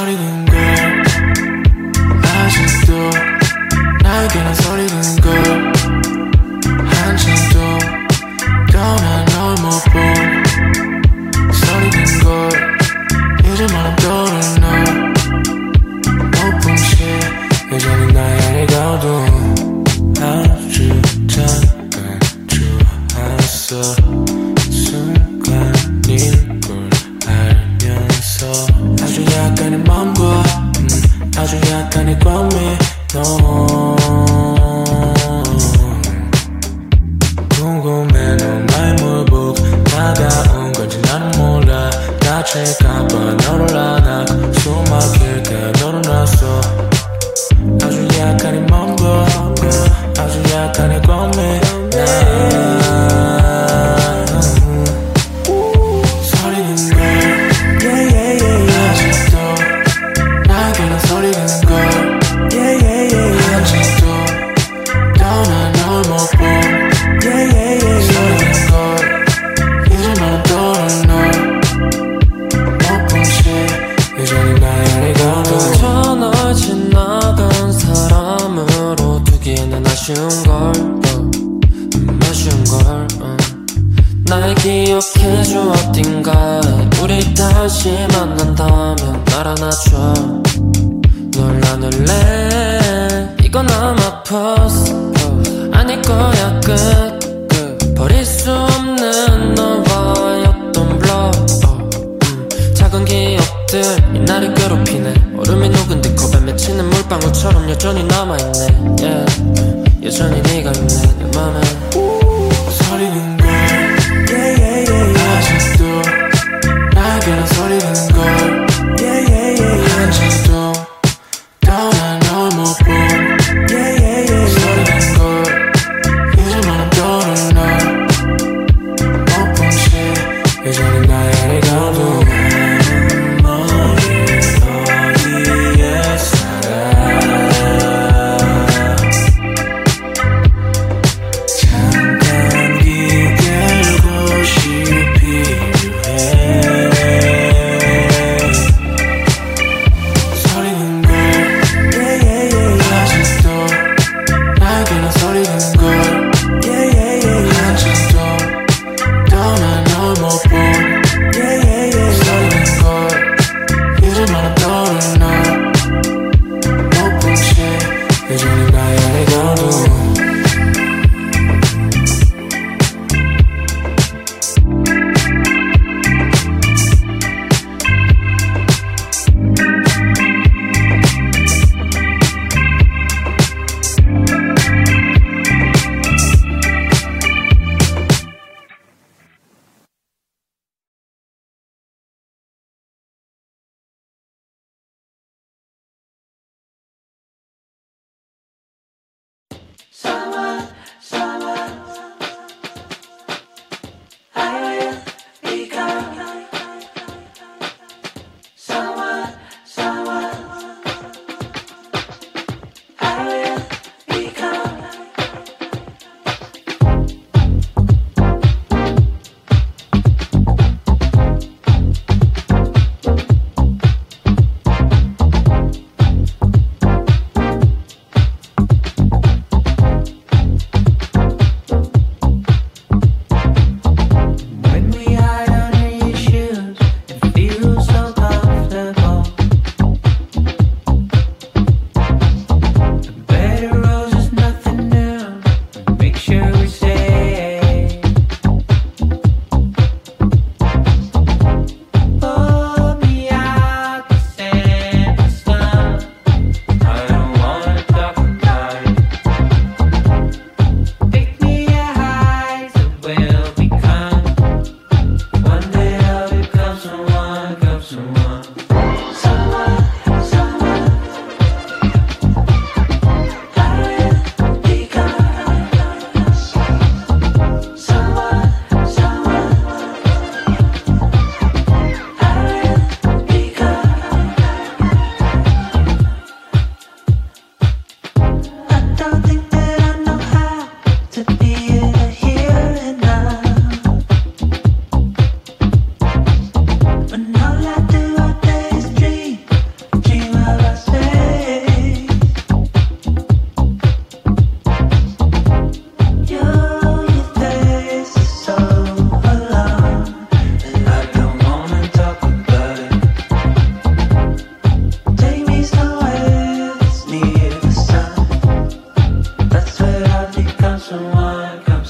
harder than ya tani kwa me, no. 이 날이 괴롭히네. 얼음이 녹은 듯 겁에 맺히는 물방울처럼 여전히 남아있네. Yeah. 여전히 네가 있네. 내 맘에.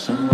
some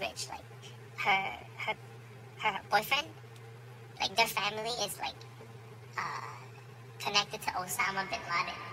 rich. Like her her her boyfriend, like their family is like uh, connected to Osama bin Laden.